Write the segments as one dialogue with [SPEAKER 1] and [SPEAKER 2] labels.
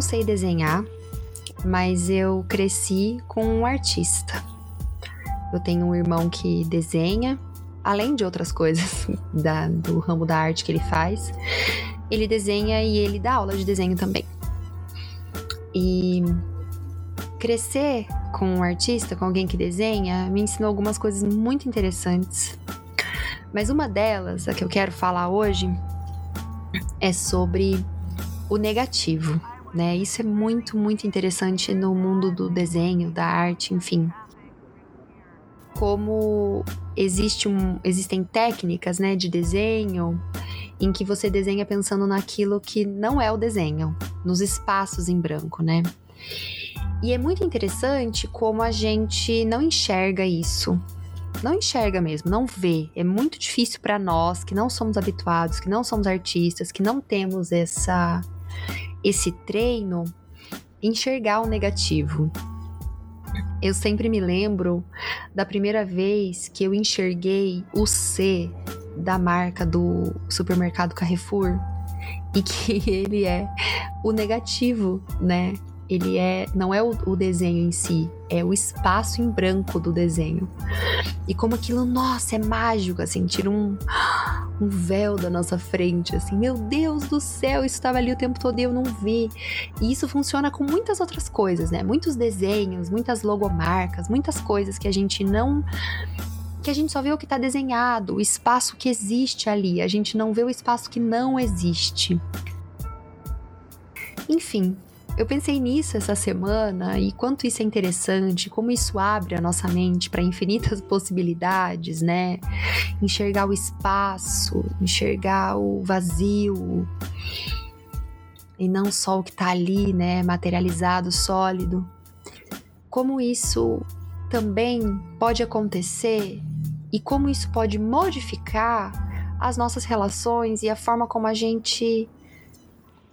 [SPEAKER 1] não sei desenhar, mas eu cresci com um artista. Eu tenho um irmão que desenha, além de outras coisas da, do ramo da arte que ele faz. Ele desenha e ele dá aula de desenho também. E crescer com um artista, com alguém que desenha, me ensinou algumas coisas muito interessantes. Mas uma delas, a que eu quero falar hoje, é sobre o negativo, né? Isso é muito, muito interessante no mundo do desenho, da arte, enfim. Como existe um, existem técnicas, né, de desenho em que você desenha pensando naquilo que não é o desenho, nos espaços em branco, né? E é muito interessante como a gente não enxerga isso. Não enxerga mesmo, não vê. É muito difícil para nós que não somos habituados, que não somos artistas, que não temos essa esse treino enxergar o negativo. Eu sempre me lembro da primeira vez que eu enxerguei o C da marca do supermercado Carrefour e que ele é o negativo, né? ele é não é o, o, desenho em si, é o espaço em branco do desenho. E como aquilo, nossa, é mágico, assim, tira um, um véu da nossa frente, assim, meu Deus do céu, isso estava ali o tempo todo e eu não vi. E isso funciona com muitas outras coisas, né? Muitos desenhos, muitas logomarcas, muitas coisas que a gente não que a gente só vê o que está desenhado, o espaço que existe ali, a gente não vê o espaço que não existe. Enfim, eu pensei nisso essa semana e quanto isso é interessante, como isso abre a nossa mente para infinitas possibilidades, né? Enxergar o espaço, enxergar o vazio e não só o que está ali, né, materializado, sólido. Como isso também pode acontecer e como isso pode modificar as nossas relações e a forma como a gente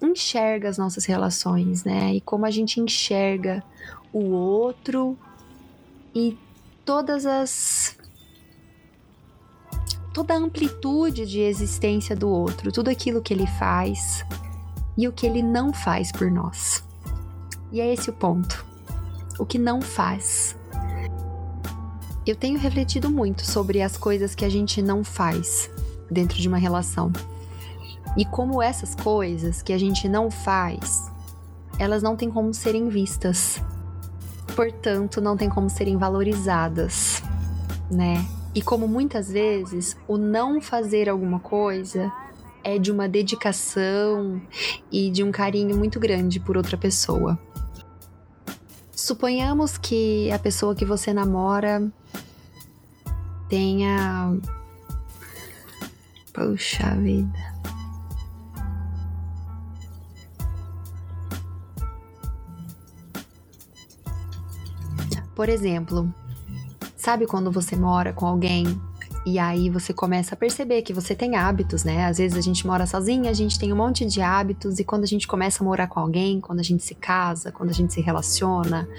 [SPEAKER 1] enxerga as nossas relações, né? E como a gente enxerga o outro e todas as toda a amplitude de existência do outro, tudo aquilo que ele faz e o que ele não faz por nós. E é esse o ponto. O que não faz. Eu tenho refletido muito sobre as coisas que a gente não faz dentro de uma relação. E como essas coisas que a gente não faz, elas não têm como serem vistas. Portanto, não tem como serem valorizadas, né? E como muitas vezes o não fazer alguma coisa é de uma dedicação e de um carinho muito grande por outra pessoa. Suponhamos que a pessoa que você namora tenha. Poxa vida. Por exemplo, sabe quando você mora com alguém e aí você começa a perceber que você tem hábitos, né? Às vezes a gente mora sozinha, a gente tem um monte de hábitos e quando a gente começa a morar com alguém, quando a gente se casa, quando a gente se relaciona,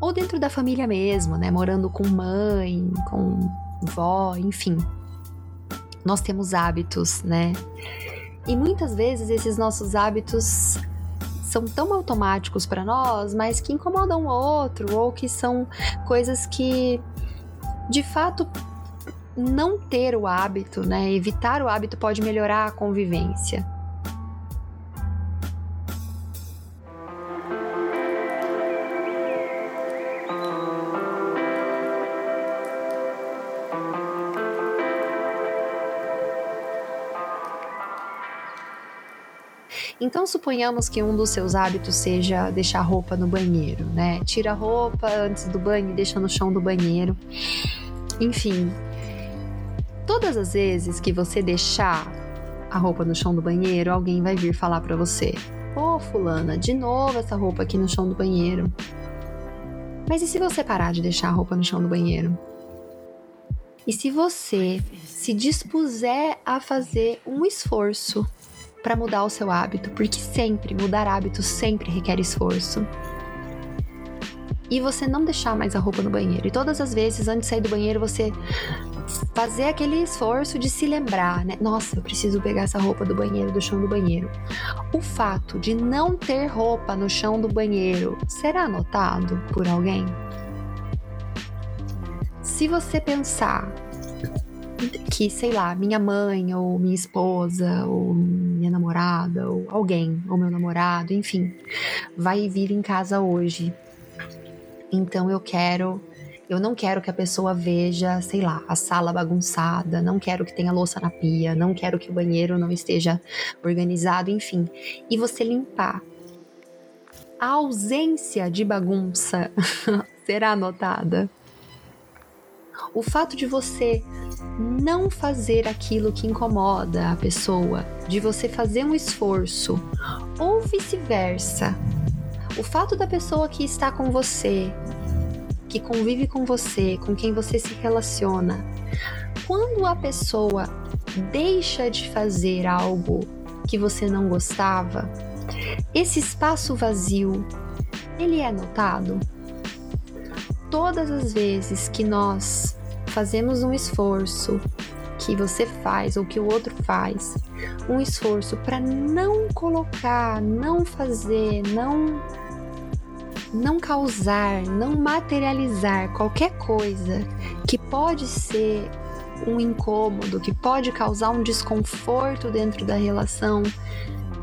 [SPEAKER 1] ou dentro da família mesmo, né? Morando com mãe, com vó, enfim. Nós temos hábitos, né? E muitas vezes esses nossos hábitos são tão automáticos para nós, mas que incomodam o outro, ou que são coisas que de fato não ter o hábito, né? Evitar o hábito pode melhorar a convivência. Então, suponhamos que um dos seus hábitos seja deixar roupa no banheiro, né? Tira a roupa antes do banho e deixa no chão do banheiro. Enfim, todas as vezes que você deixar a roupa no chão do banheiro, alguém vai vir falar para você: Ô, oh, Fulana, de novo essa roupa aqui no chão do banheiro. Mas e se você parar de deixar a roupa no chão do banheiro? E se você se dispuser a fazer um esforço para mudar o seu hábito, porque sempre mudar hábitos sempre requer esforço. E você não deixar mais a roupa no banheiro. E todas as vezes antes de sair do banheiro você fazer aquele esforço de se lembrar, né? Nossa, eu preciso pegar essa roupa do banheiro, do chão do banheiro. O fato de não ter roupa no chão do banheiro será notado por alguém? Se você pensar que, sei lá, minha mãe, ou minha esposa, ou minha namorada, ou alguém, ou meu namorado, enfim, vai vir em casa hoje. Então eu quero. Eu não quero que a pessoa veja, sei lá, a sala bagunçada, não quero que tenha louça na pia, não quero que o banheiro não esteja organizado, enfim. E você limpar. A ausência de bagunça será notada o fato de você não fazer aquilo que incomoda a pessoa, de você fazer um esforço, ou vice-versa. O fato da pessoa que está com você, que convive com você, com quem você se relaciona, quando a pessoa deixa de fazer algo que você não gostava, esse espaço vazio, ele é notado? Todas as vezes que nós fazemos um esforço que você faz ou que o outro faz, um esforço para não colocar, não fazer, não não causar, não materializar qualquer coisa que pode ser um incômodo, que pode causar um desconforto dentro da relação,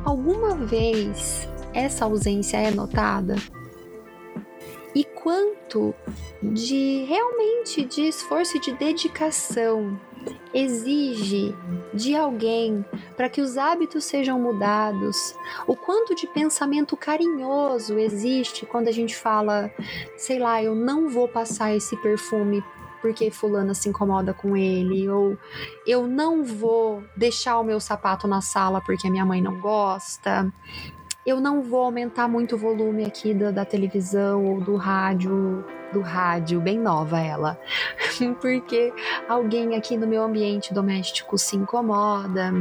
[SPEAKER 1] alguma vez essa ausência é notada? E quanto de realmente de esforço e de dedicação exige de alguém para que os hábitos sejam mudados, o quanto de pensamento carinhoso existe quando a gente fala, sei lá, eu não vou passar esse perfume porque fulana se incomoda com ele, ou eu não vou deixar o meu sapato na sala porque a minha mãe não gosta, eu não vou aumentar muito o volume aqui da, da televisão ou do rádio, do rádio, bem nova ela, porque alguém aqui no meu ambiente doméstico se incomoda.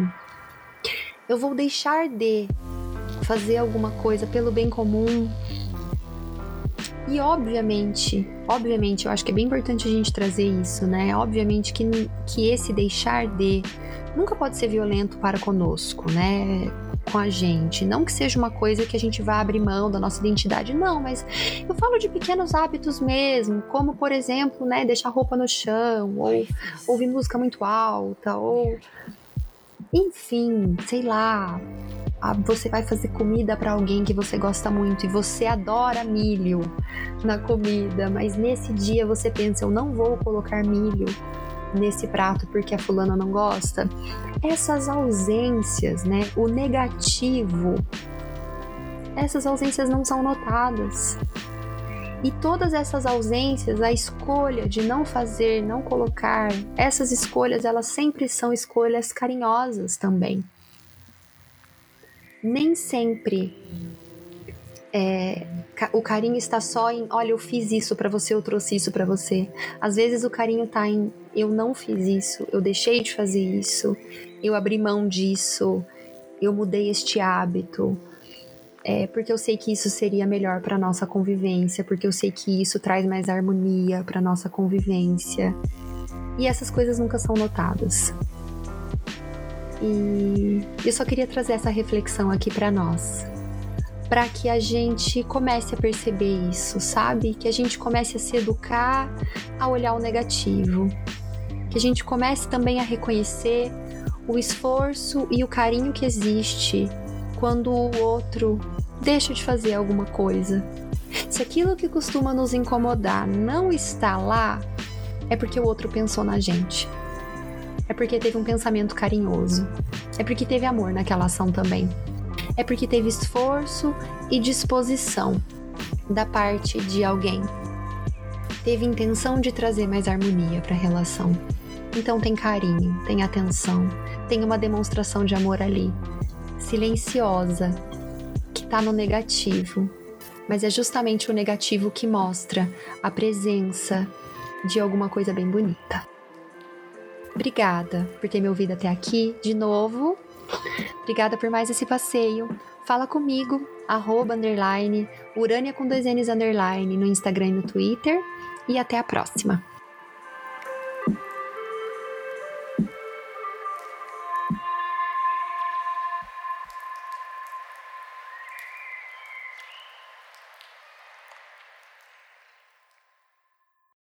[SPEAKER 1] Eu vou deixar de fazer alguma coisa pelo bem comum. E obviamente, obviamente, eu acho que é bem importante a gente trazer isso, né? Obviamente que, que esse deixar de nunca pode ser violento para conosco, né? Com a gente. Não que seja uma coisa que a gente vá abrir mão da nossa identidade, não, mas eu falo de pequenos hábitos mesmo, como por exemplo, né, deixar roupa no chão, ou ouvir música muito alta, ou enfim, sei lá, você vai fazer comida para alguém que você gosta muito e você adora milho na comida, mas nesse dia você pensa, eu não vou colocar milho nesse prato porque a fulana não gosta. Essas ausências, né? O negativo, essas ausências não são notadas. E todas essas ausências, a escolha de não fazer, não colocar, essas escolhas, elas sempre são escolhas carinhosas também. Nem sempre é, o carinho está só em, olha, eu fiz isso para você, eu trouxe isso para você. Às vezes o carinho está em, eu não fiz isso, eu deixei de fazer isso, eu abri mão disso, eu mudei este hábito. É, porque eu sei que isso seria melhor para nossa convivência, porque eu sei que isso traz mais harmonia para nossa convivência. E essas coisas nunca são notadas. E eu só queria trazer essa reflexão aqui para nós para que a gente comece a perceber isso, sabe? Que a gente comece a se educar a olhar o negativo. Que a gente comece também a reconhecer o esforço e o carinho que existe quando o outro deixa de fazer alguma coisa. Se aquilo que costuma nos incomodar não está lá, é porque o outro pensou na gente. É porque teve um pensamento carinhoso. É porque teve amor naquela ação também é porque teve esforço e disposição da parte de alguém. Teve intenção de trazer mais harmonia para a relação. Então tem carinho, tem atenção, tem uma demonstração de amor ali, silenciosa, que está no negativo. Mas é justamente o negativo que mostra a presença de alguma coisa bem bonita. Obrigada por ter me ouvido até aqui. De novo, Obrigada por mais esse passeio. Fala comigo, arroba, underline, Urânia com dois N's, underline, no Instagram e no Twitter. E até a próxima.